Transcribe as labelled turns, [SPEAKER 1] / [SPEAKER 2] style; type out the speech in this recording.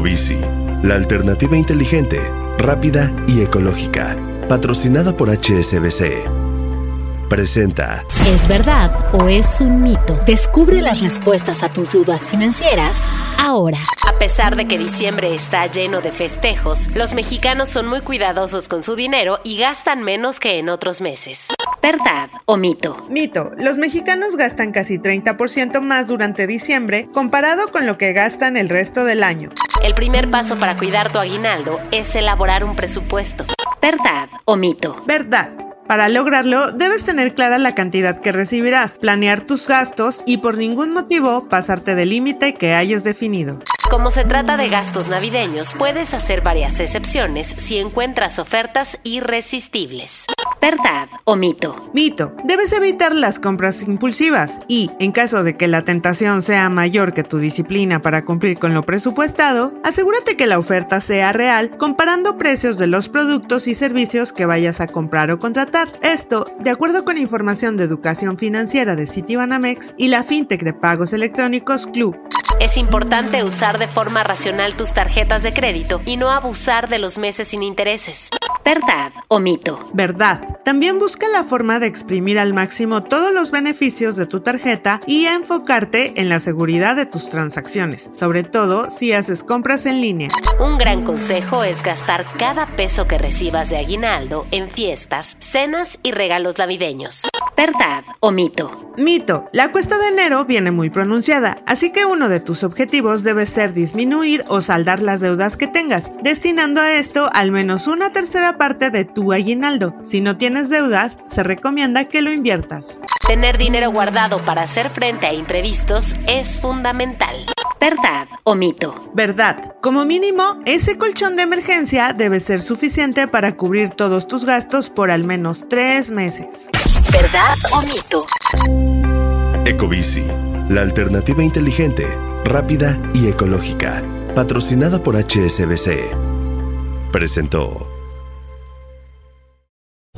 [SPEAKER 1] Ecobici, la alternativa inteligente, rápida y ecológica, patrocinada por HSBC presenta
[SPEAKER 2] ¿Es verdad o es un mito? Descubre las respuestas a tus dudas financieras ahora.
[SPEAKER 3] A pesar de que diciembre está lleno de festejos, los mexicanos son muy cuidadosos con su dinero y gastan menos que en otros meses. ¿Verdad o mito?
[SPEAKER 4] Mito. Los mexicanos gastan casi 30% más durante diciembre comparado con lo que gastan el resto del año.
[SPEAKER 3] El primer paso para cuidar tu aguinaldo es elaborar un presupuesto. ¿Verdad o mito?
[SPEAKER 4] Verdad. Para lograrlo, debes tener clara la cantidad que recibirás, planear tus gastos y por ningún motivo pasarte del límite que hayas definido.
[SPEAKER 3] Como se trata de gastos navideños, puedes hacer varias excepciones si encuentras ofertas irresistibles. ¿Verdad o mito?
[SPEAKER 4] Mito. Debes evitar las compras impulsivas y, en caso de que la tentación sea mayor que tu disciplina para cumplir con lo presupuestado, asegúrate que la oferta sea real comparando precios de los productos y servicios que vayas a comprar o contratar. Esto, de acuerdo con información de educación financiera de Citibanamex y la fintech de pagos electrónicos Club.
[SPEAKER 3] Es importante usar de forma racional tus tarjetas de crédito y no abusar de los meses sin intereses. ¿Verdad o mito?
[SPEAKER 4] Verdad. También busca la forma de exprimir al máximo todos los beneficios de tu tarjeta y enfocarte en la seguridad de tus transacciones, sobre todo si haces compras en línea.
[SPEAKER 3] Un gran consejo es gastar cada peso que recibas de aguinaldo en fiestas, cenas y regalos navideños. ¿Verdad o mito?
[SPEAKER 4] Mito. La cuesta de enero viene muy pronunciada, así que uno de tus objetivos debe ser disminuir o saldar las deudas que tengas, destinando a esto al menos una tercera parte de tu aguinaldo. Si no tienes deudas, se recomienda que lo inviertas.
[SPEAKER 3] Tener dinero guardado para hacer frente a imprevistos es fundamental. ¿Verdad o mito?
[SPEAKER 4] Verdad. Como mínimo, ese colchón de emergencia debe ser suficiente para cubrir todos tus gastos por al menos tres meses.
[SPEAKER 3] ¿Verdad o mito?
[SPEAKER 1] Ecobici, la alternativa inteligente, rápida y ecológica, patrocinada por HSBC. Presentó.